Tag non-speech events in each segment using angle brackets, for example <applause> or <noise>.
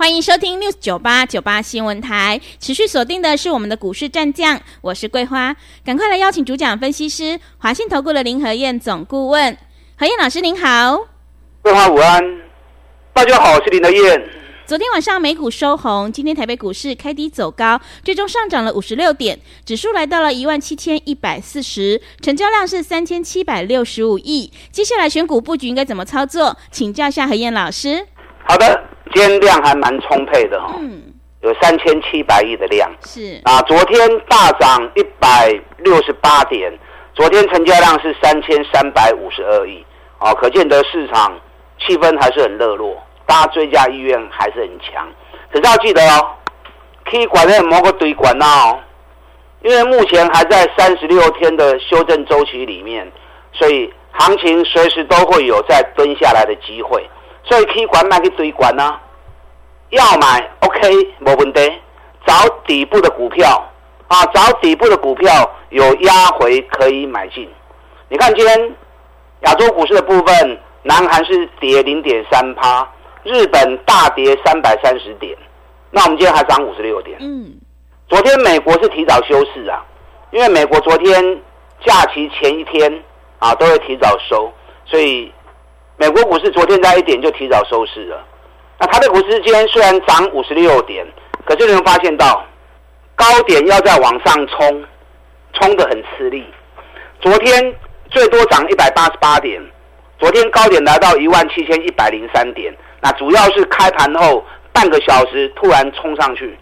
欢迎收听 News 九八九八新闻台，持续锁定的是我们的股市战将，我是桂花，赶快来邀请主讲分析师华信投顾的林和燕总顾问，何燕老师您好，桂花午安，大家好，我是林和燕。昨天晚上美股收红，今天台北股市开低走高，最终上涨了五十六点，指数来到了一万七千一百四十，成交量是三千七百六十五亿。接下来选股布局应该怎么操作？请教一下何燕老师。好的。今天量还蛮充沛的哈，嗯，有三千七百亿的量，是啊，昨天大涨一百六十八点，昨天成交量是三千三百五十二亿，啊，可见得市场气氛还是很热络，大家追加意愿还是很强。可是要记得哦，可以管在某个堆管哦，因为目前还在三十六天的修正周期里面，所以行情随时都会有再蹲下来的机会。所以可以管买去追管呢，要买 OK 没问题，找底部的股票啊，找底部的股票有压回可以买进。你看今天亚洲股市的部分，南韩是跌零点三趴，日本大跌三百三十点，那我们今天还涨五十六点。嗯，昨天美国是提早休市啊，因为美国昨天假期前一天啊都会提早收，所以。美国股市昨天在一点就提早收市了，那它的股市今天虽然涨五十六点，可是你们发现到高点要再往上冲，冲得很吃力。昨天最多涨一百八十八点，昨天高点来到一万七千一百零三点，那主要是开盘后半个小时突然冲上去，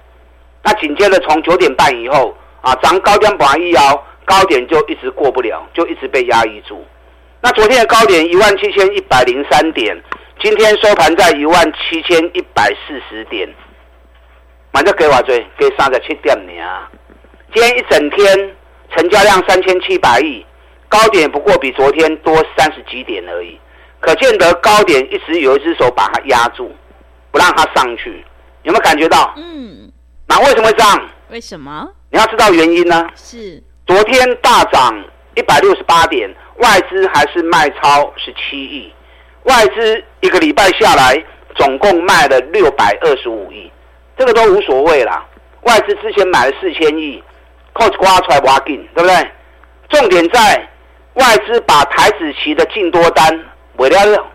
那紧接着从九点半以后啊，涨高点把一摇，高点就一直过不了，就一直被压抑住。那昨天的高点一万七千一百零三点，今天收盘在一万七千一百四十点，满就给我追，给三十七点呢。今天一整天成交量三千七百亿，高点不过比昨天多三十几点而已，可见得高点一直有一只手把它压住，不让它上去，有没有感觉到？嗯。那为什么会这样？为什么？你要知道原因呢？是。昨天大涨一百六十八点。外资还是卖超十七亿，外资一个礼拜下来总共卖了六百二十五亿，这个都无所谓啦。外资之前买了四千亿，扣刮出来挖进，对不对？重点在外资把台指期的净多单尾了。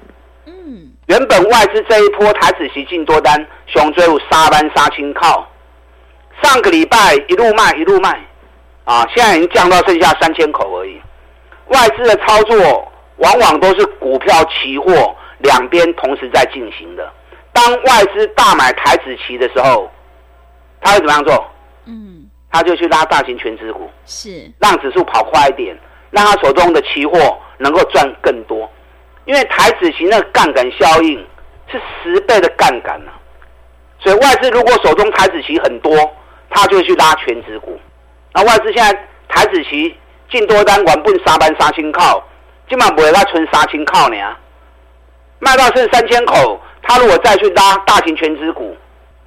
嗯，原本外资这一波台指期净多单熊追有杀班杀青靠，上个礼拜一路卖一路卖，啊，现在已经降到剩下三千口而已。外资的操作往往都是股票、期货两边同时在进行的。当外资大买台子期的时候，他会怎么样做？嗯，他就去拉大型全指股，是让指数跑快一点，让他手中的期货能够赚更多。因为台子期那个杠杆效应是十倍的杠杆呢，所以外资如果手中台子期很多，他就会去拉全指股。那外资现在台子期。进多单原本三万三千口，今晚不会再存三千口呢？卖到剩三千口，他如果再去拉大型全资股，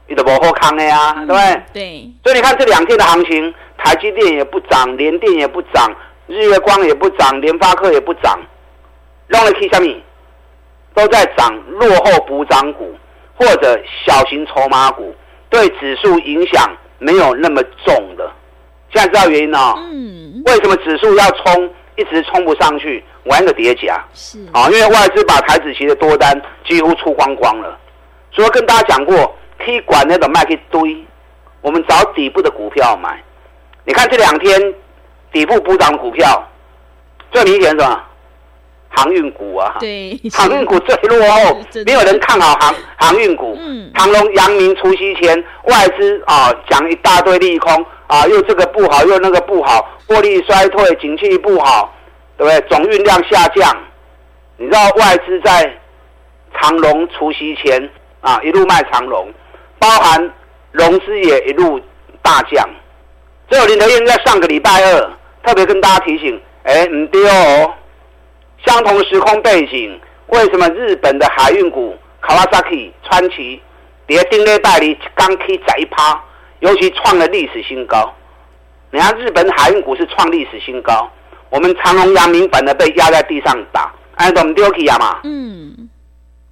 你都不好康的呀，对不对？对。所以你看这两天的行情，台积电也不涨，联电也不涨，日月光也不涨，联发科也不涨，让了 K 下面都在涨，落后补涨股或者小型筹码股，对指数影响没有那么重的。现在知道原因了，哦。嗯。为什么指数要冲，一直冲不上去，玩个叠加？是。啊，因为外资把台子期的多单几乎出光光了。所以跟大家讲过，可以管那个卖一堆，我们找底部的股票买。你看这两天底部补涨的股票，最明显是什么？航运股啊，对，航运股最落后，<laughs> 没有人看好航航运股。嗯，长荣、阳明除夕前，外资啊讲一大堆利空啊，又这个不好，又那个不好，获利衰退，景气不好，对不对？总运量下降，你知道外资在长隆除夕前啊一路卖长隆，包含融资也一路大降。这有林德燕在上个礼拜二特别跟大家提醒，哎，唔对哦，相同的时空背景，为什么日本的海运股卡瓦萨克、川崎，跌丁列代理刚 K 窄一趴，尤其创了历史新高。你看日本海运股是创历史新高，我们长隆、阳明反而被压在地上打，哎，懂唔丢起呀嘛？嗯。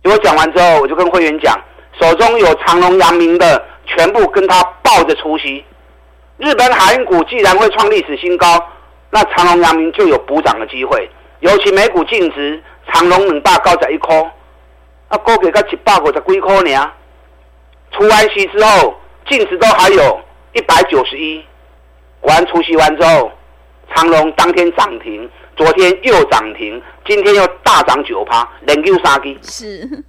结果讲完之后，我就跟会员讲，手中有长隆、阳明的，全部跟他抱着出席。日本海运股既然会创历史新高，那长隆、阳明就有补涨的机会。尤其每股净值，长隆两百高在一块，啊，高给个一百五十几块呢。除完息之后，净值都还有一百九十一。完除夕完之后，长隆当天涨停，昨天又涨停，今天又大涨九趴，连救三支。是。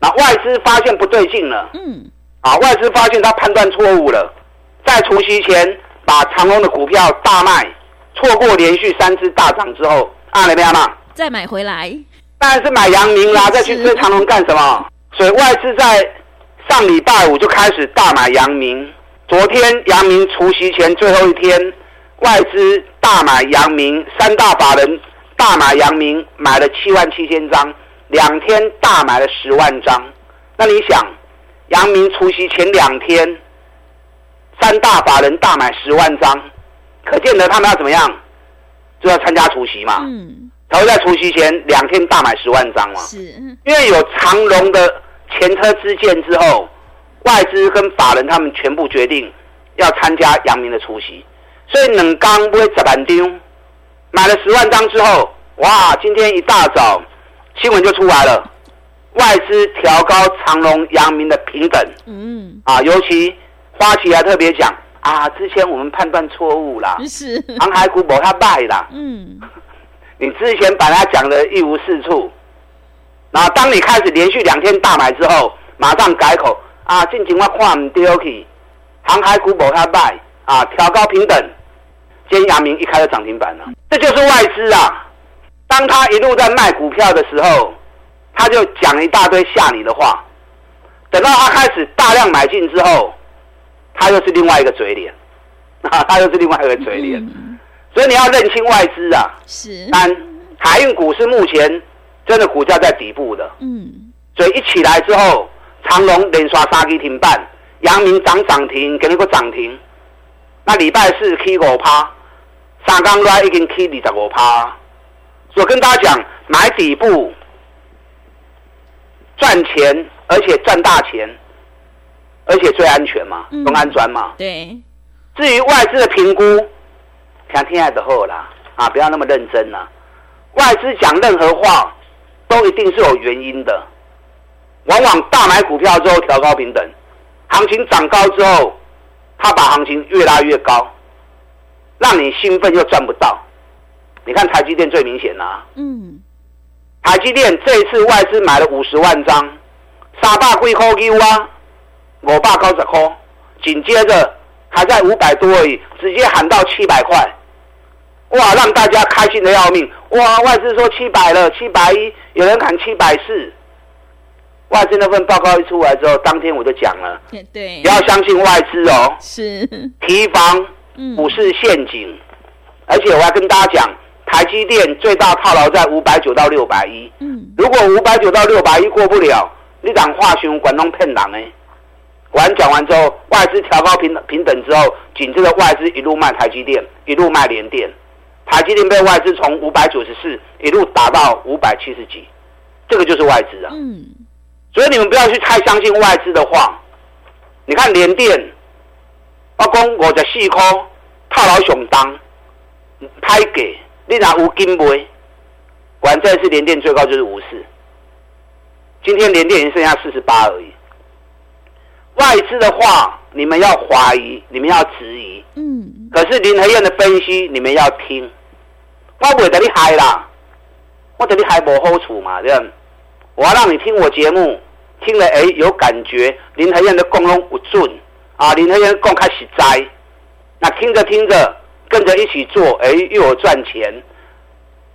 那外资发现不对劲了。嗯。啊，外资发现他判断错误了。在除夕前把长隆的股票大卖，错过连续三次大涨之后，啊，那边嘛，再买回来，当然是买阳明啦，再去追长隆干什么？所以外资在上礼拜五就开始大买阳明，昨天阳明除夕前最后一天，外资大买阳明，三大法人大买阳明，买了七万七千张，两天大买了十万张。那你想，阳明除夕前两天？三大法人大买十万张，可见得他们要怎么样？就要参加除夕嘛。嗯。才会在除夕前两天大买十万张嘛。是。因为有长荣的前车之鉴之后，外资跟法人他们全部决定要参加阳明的出席，所以冷刚不会砸板丢，买了十万张之后，哇！今天一大早新闻就出来了，外资调高长隆、阳明的平等。嗯。啊，尤其。花旗还特别讲啊，之前我们判断错误啦，是航海股没他败啦。嗯，<laughs> 你之前把他讲的一无是处，然后当你开始连续两天大买之后，马上改口啊，近情况看唔对去，航海股无他卖啊，调高平等。今天阳明一开就涨停板了，这就是外资啊。当他一路在卖股票的时候，他就讲一大堆吓你的话，等到他开始大量买进之后。他又是另外一个嘴脸，<laughs> 啊，他又是另外一个嘴脸，嗯、所以你要认清外资啊。是。但海运股是目前真的股价在底部的。嗯。所以一起来之后，长隆连刷三支停板，阳明涨涨停，给你个涨停。那礼拜四 K 五趴，三刚来已经 K 二十五趴。所以跟大家讲，买底部赚钱，而且赚大钱。而且最安全嘛，都安全嘛。对。至于外资的评估，想听爱的后啦，啊，不要那么认真啦。外资讲任何话，都一定是有原因的。往往大买股票之后调高平等，行情涨高之后，他把行情越拉越高，让你兴奋又赚不到。你看台积电最明显啦。嗯。台积电这一次外资买了五十万张，三百几块 Q 啊。五百高十块，紧接着还在五百多而已，直接喊到七百块，哇，让大家开心的要命！哇，外资说七百了，七百一，有人砍七百四。外资那份报告一出来之后，当天我就讲了，对，不要相信外资哦，是提防股市陷阱。嗯、而且我要跟大家讲，台积电最大套牢在五百九到六百一。嗯，如果五百九到六百一过不了，你讲话熊管弄骗人呢？完讲完之后，外资调高平平等之后，紧接着外资一路卖台积电，一路卖联电，台积电被外资从五百九十四一路打到五百七十几，这个就是外资啊。嗯。所以你们不要去太相信外资的话。你看联电，我讲我在细科套牢熊当，拍给你拿无金杯，完这次联电最高就是五四，今天联电已经剩下四十八而已。外资的话，你们要怀疑，你们要质疑。嗯。可是林和燕的分析，你们要听。我不会等你嗨啦，我等你嗨不好处嘛，对吧？我要让你听我节目，听了哎有感觉。林和彦的功用不准啊，林和彦公开实在。那听着听着，跟着一起做，哎又有赚钱。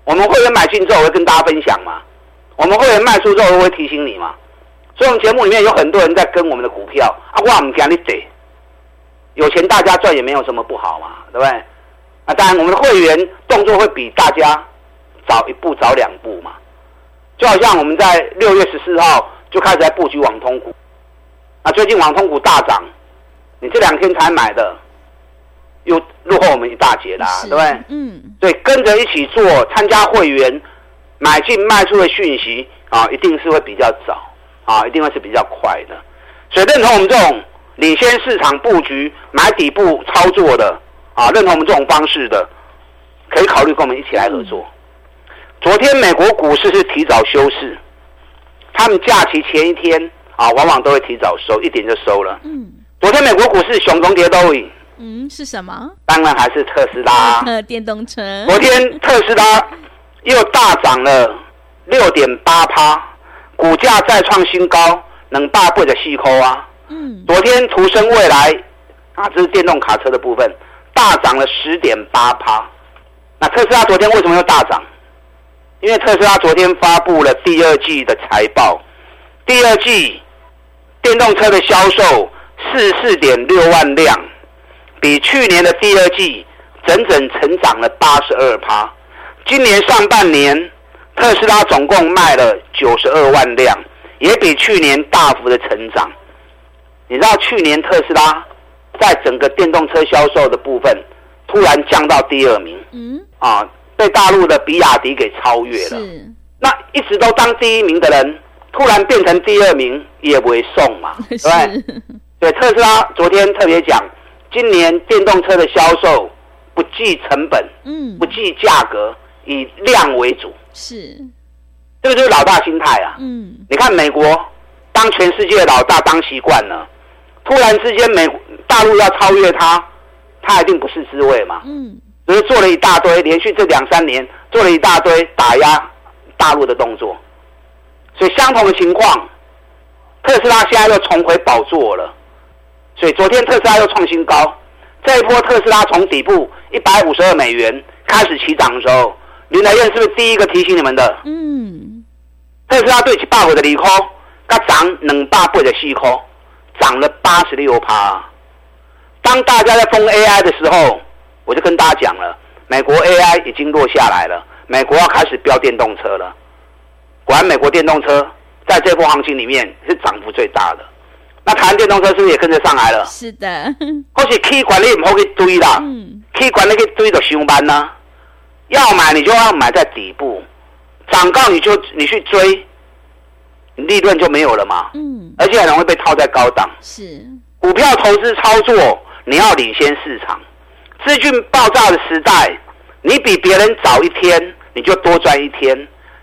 我们会员买进之后，我会跟大家分享嘛。我们会员卖出之后，我会提醒你嘛。所以，我们节目里面有很多人在跟我们的股票啊，我唔惊你跌，有钱大家赚也没有什么不好嘛，对不对？啊，当然我们的会员动作会比大家早一步、早两步嘛。就好像我们在六月十四号就开始在布局网通股，啊，最近网通股大涨，你这两天才买的，又落后我们一大截啦，对不对？嗯。所以跟着一起做，参加会员买进卖出的讯息啊，一定是会比较早啊，一定会是比较快的。所以认同我们这种领先市场布局、买底部操作的啊，认同我们这种方式的，可以考虑跟我们一起来合作。昨天美国股市是提早休市，他们假期前一天啊，往往都会提早收，一点就收了。嗯。昨天美国股市熊中跌都已。嗯，是什么？当然还是特斯拉。呃，<laughs> 电动车。昨天特斯拉又大涨了六点八趴，股价再创新高。能大倍的细抠啊！嗯，昨天途生未来啊，这是电动卡车的部分，大涨了十点八趴。那特斯拉昨天为什么又大涨？因为特斯拉昨天发布了第二季的财报，第二季电动车的销售四四点六万辆，比去年的第二季整整成长了八十二趴。今年上半年，特斯拉总共卖了九十二万辆。也比去年大幅的成长。你知道去年特斯拉在整个电动车销售的部分突然降到第二名，嗯，啊，被大陆的比亚迪给超越了。是。那一直都当第一名的人，突然变成第二名，也不会送嘛，<laughs> 对不对？对，特斯拉昨天特别讲，今年电动车的销售不计成本，嗯，不计价格，以量为主。是。这个就是老大心态啊！嗯，你看美国当全世界的老大当习惯了，突然之间美大陆要超越他，他一定不是滋味嘛。嗯，只是做了一大堆，连续这两三年做了一大堆打压大陆的动作，所以相同的情况，特斯拉现在又重回宝座了。所以昨天特斯拉又创新高，这一波特斯拉从底部一百五十二美元开始起涨的时候，林来燕是不是第一个提醒你们的？嗯。特斯拉对起八五的利空，它涨两百倍的细空，涨了八十六趴。当大家在封 AI 的时候，我就跟大家讲了，美国 AI 已经落下来了，美国要开始飙电动车了。果然，美国电动车在这波行情里面是涨幅最大的。那台湾电动车是不是也跟着上来了？是的。<laughs> 或许 K 管理不好去追啦，嗯，K 管理去追就上班啦。要买你就要买在底部。涨高你就你去追，利润就没有了嘛。嗯，而且很容易被套在高档。是，股票投资操作你要领先市场。资讯爆炸的时代，你比别人早一天，你就多赚一天；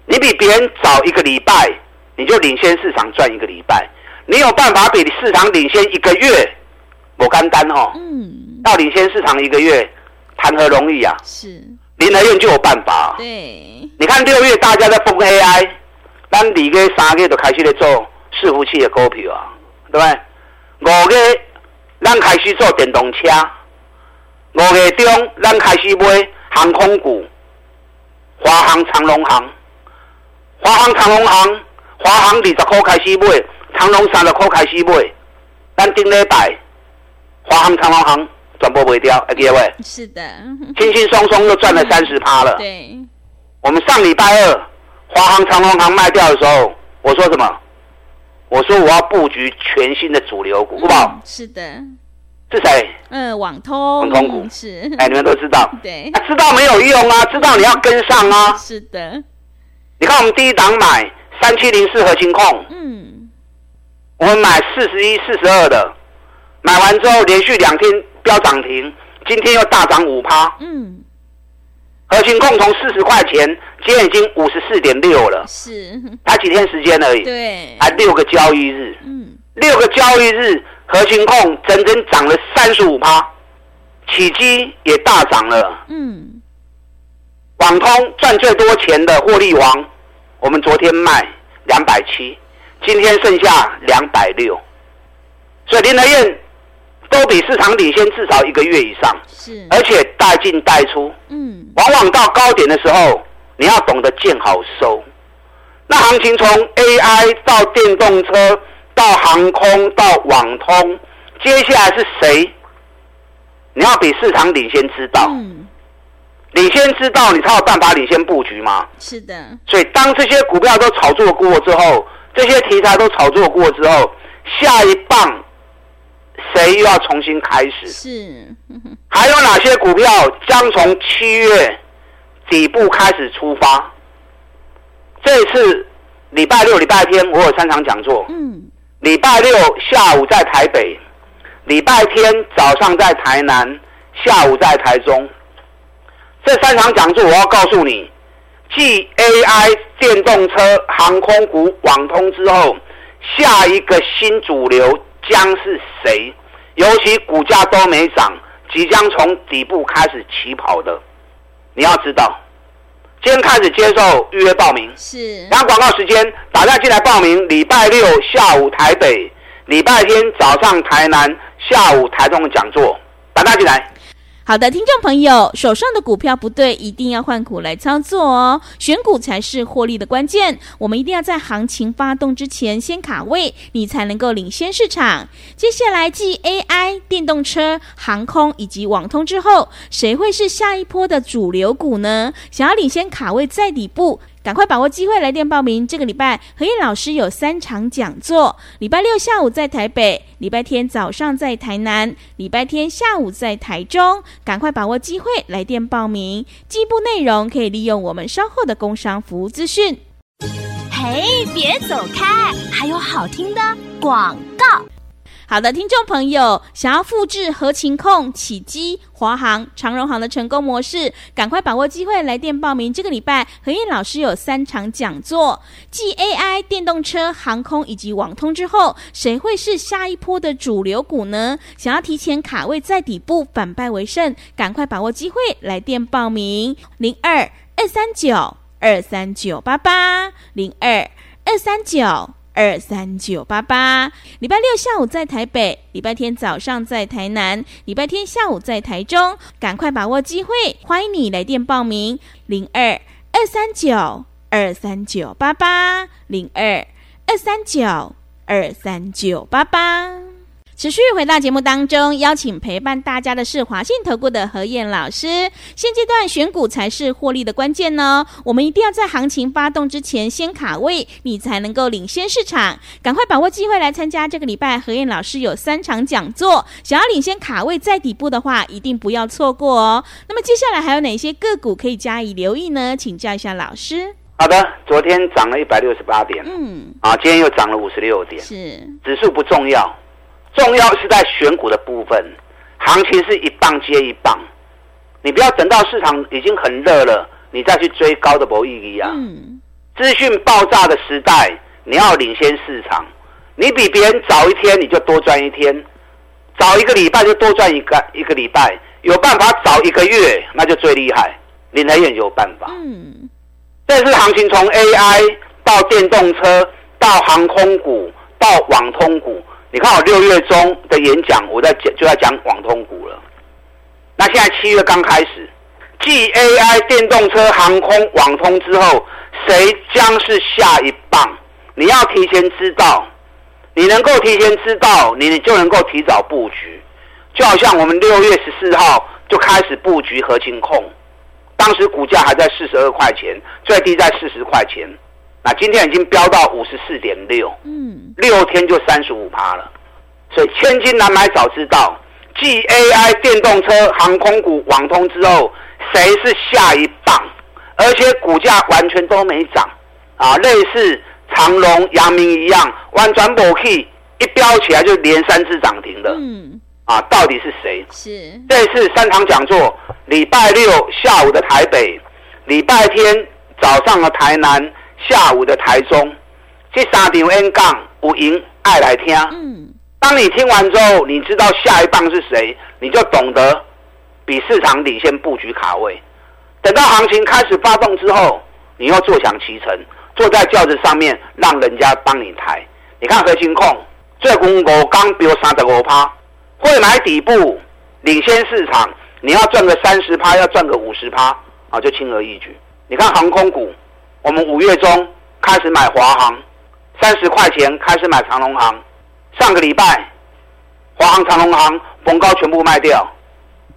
你比别人早一个礼拜，你就领先市场赚一个礼拜。你有办法比市场领先一个月，我干单哦。嗯，要领先市场一个月，谈何容易啊？是。林和彦就有办法。对，你看六月大家在疯 AI，咱二月三月就开始在做伺服器的股票啊，对不对？五月咱开始做电动车，五月中咱开始买航空股，华航、长龙航，华航、长龙航，华航二十块开始买，长龙三十块开始买，咱顶礼拜华航、长龙航。转播不会掉，哎，各位，是的，轻轻松松就赚了 <laughs> 三十趴了。对，我们上礼拜二华航、长龙航卖掉的时候，我说什么？我说我要布局全新的主流股，好不好？是的，是谁？嗯，网通，网通股是。哎，你们都知道，对，知道没有用啊，知道你要跟上啊。是的，你看我们第一档买三七零四核心控，嗯，我们买四十一、四十二的，买完之后连续两天。飙涨停，今天又大涨五趴。嗯，合勤控从四十块钱，今天已经五十四点六了。是，才几天时间而已。对，还六个交易日。嗯，六个交易日，核心控整整涨了三十五趴，起基也大涨了。嗯，网通赚最多钱的获利王，我们昨天卖两百七，今天剩下两百六，所以林和彦。都比市场领先至少一个月以上，是，而且带进带出，嗯，往往到高点的时候，你要懂得见好收。那行情从 AI 到电动车到航空到网通，接下来是谁？你要比市场领先知道，嗯，领先知道，你才有办法领先布局嘛。是的。所以当这些股票都炒作过之后，这些题材都炒作过之后，下一棒谁又要重新开始？是。<laughs> 还有哪些股票将从七月底部开始出发？这次礼拜六、礼拜天我有三场讲座。嗯。礼拜六下午在台北，礼拜天早上在台南，下午在台中。这三场讲座我要告诉你，继 AI、电动车、航空股、网通之后，下一个新主流将是谁？尤其股价都没涨，即将从底部开始起跑的，你要知道。今天开始接受预约报名，是。然后广告时间，打电话进来报名。礼拜六下午台北，礼拜天早上台南，下午台中的讲座，打电话进来。好的，听众朋友，手上的股票不对，一定要换股来操作哦。选股才是获利的关键，我们一定要在行情发动之前先卡位，你才能够领先市场。接下来继 AI、电动车、航空以及网通之后，谁会是下一波的主流股呢？想要领先卡位在底部。赶快把握机会来电报名！这个礼拜何燕老师有三场讲座：礼拜六下午在台北，礼拜天早上在台南，礼拜天下午在台中。赶快把握机会来电报名！进一步内容可以利用我们稍后的工商服务资讯。嘿，别走开，还有好听的广。好的，听众朋友，想要复制合情控、起基、华航、长荣航的成功模式，赶快把握机会来电报名。这个礼拜何燕老师有三场讲座，继 AI、电动车、航空以及网通之后，谁会是下一波的主流股呢？想要提前卡位在底部，反败为胜，赶快把握机会来电报名：零二二三九二三九八八零二二三九。二三九八八，礼拜六下午在台北，礼拜天早上在台南，礼拜天下午在台中，赶快把握机会，欢迎你来电报名，零二二三九二三九八八，零二二三九二三九八八。持续回到节目当中，邀请陪伴大家的是华信投顾的何燕老师。现阶段选股才是获利的关键呢，我们一定要在行情发动之前先卡位，你才能够领先市场。赶快把握机会来参加这个礼拜何燕老师有三场讲座，想要领先卡位在底部的话，一定不要错过哦。那么接下来还有哪些个股可以加以留意呢？请教一下老师。好的，昨天涨了一百六十八点，嗯，啊，今天又涨了五十六点，是指数不重要。重要是在选股的部分，行情是一棒接一棒，你不要等到市场已经很热了，你再去追高的没意义啊。嗯。资讯爆炸的时代，你要领先市场，你比别人早一天，你就多赚一天；早一个礼拜就多赚一个一个礼拜。有办法早一个月，那就最厉害。林和彦有办法。嗯。这是行情从 AI 到电动车，到航空股，到网通股。你看我六月中的演讲，我在讲就在讲网通股了。那现在七月刚开始，继 AI、电动车、航空、网通之后，谁将是下一棒？你要提前知道，你能够提前知道，你就能够提早布局。就好像我们六月十四号就开始布局合勤控，当时股价还在四十二块钱，最低在四十块钱。那今天已经飙到五十四点六，嗯，六天就三十五趴了，所以千金难买早知道。继 AI、电动车、航空股、网通之后，谁是下一棒？而且股价完全都没涨啊，类似长荣、阳明一样，完全没去，一飙起来就连三次涨停的，嗯，啊，到底是谁？是这次三场讲座，礼拜六下午的台北，礼拜天早上的台南。下午的台中，这三场 N 杠五赢爱来听。嗯，当你听完之后，你知道下一棒是谁，你就懂得比市场领先布局卡位。等到行情开始发动之后，你又坐享其成，坐在轿子上面，让人家帮你抬。你看合勤控，最近五刚比如三十五趴，会买底部，领先市场。你要赚个三十趴，要赚个五十趴，啊，就轻而易举。你看航空股。我们五月中开始买华航，三十块钱开始买长隆航。上个礼拜，华航、长隆航逢高全部卖掉，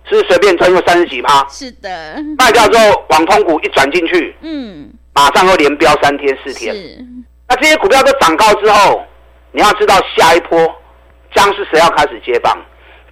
是随便冲个三十几趴。是的。卖掉之后，网通股一转进去，嗯，马上又连飙三天四天。是。那这些股票都涨高之后，你要知道下一波将是谁要开始接棒？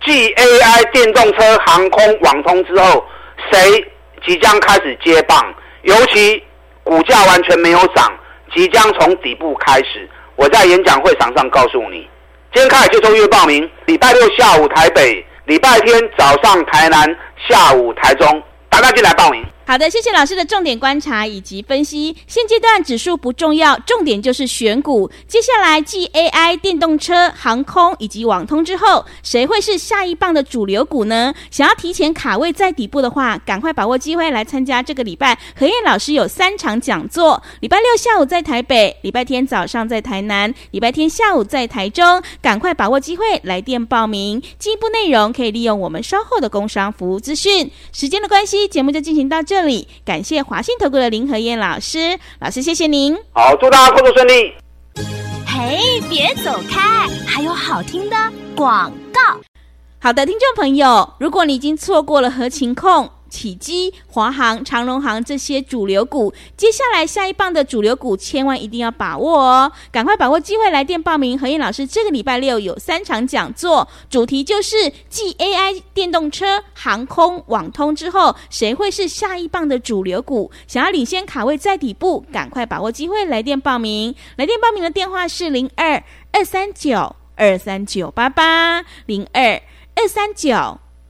继 AI、电动车、航空、网通之后，谁即将开始接棒？尤其股价完全没有涨，即将从底部开始。我在演讲会场上告诉你，今天开始就做预报名。礼拜六下午台北，礼拜天早上台南，下午台中，大家进来报名。好的，谢谢老师的重点观察以及分析。现阶段指数不重要，重点就是选股。接下来继 AI、电动车、航空以及网通之后，谁会是下一棒的主流股呢？想要提前卡位在底部的话，赶快把握机会来参加这个礼拜何燕老师有三场讲座。礼拜六下午在台北，礼拜天早上在台南，礼拜天下午在台中。赶快把握机会来电报名。进一步内容可以利用我们稍后的工商服务资讯。时间的关系，节目就进行到这。这里感谢华信投顾的林和燕老师，老师谢谢您。好，祝大家工作顺利。嘿，别走开，还有好听的广告。好的，听众朋友，如果你已经错过了合情控。起基、华航、长荣航这些主流股，接下来下一棒的主流股，千万一定要把握哦！赶快把握机会来电报名。何燕老师这个礼拜六有三场讲座，主题就是继 AI、电动车、航空、网通之后，谁会是下一棒的主流股？想要领先卡位在底部，赶快把握机会来电报名。来电报名的电话是零二二三九二三九八八零二二三九。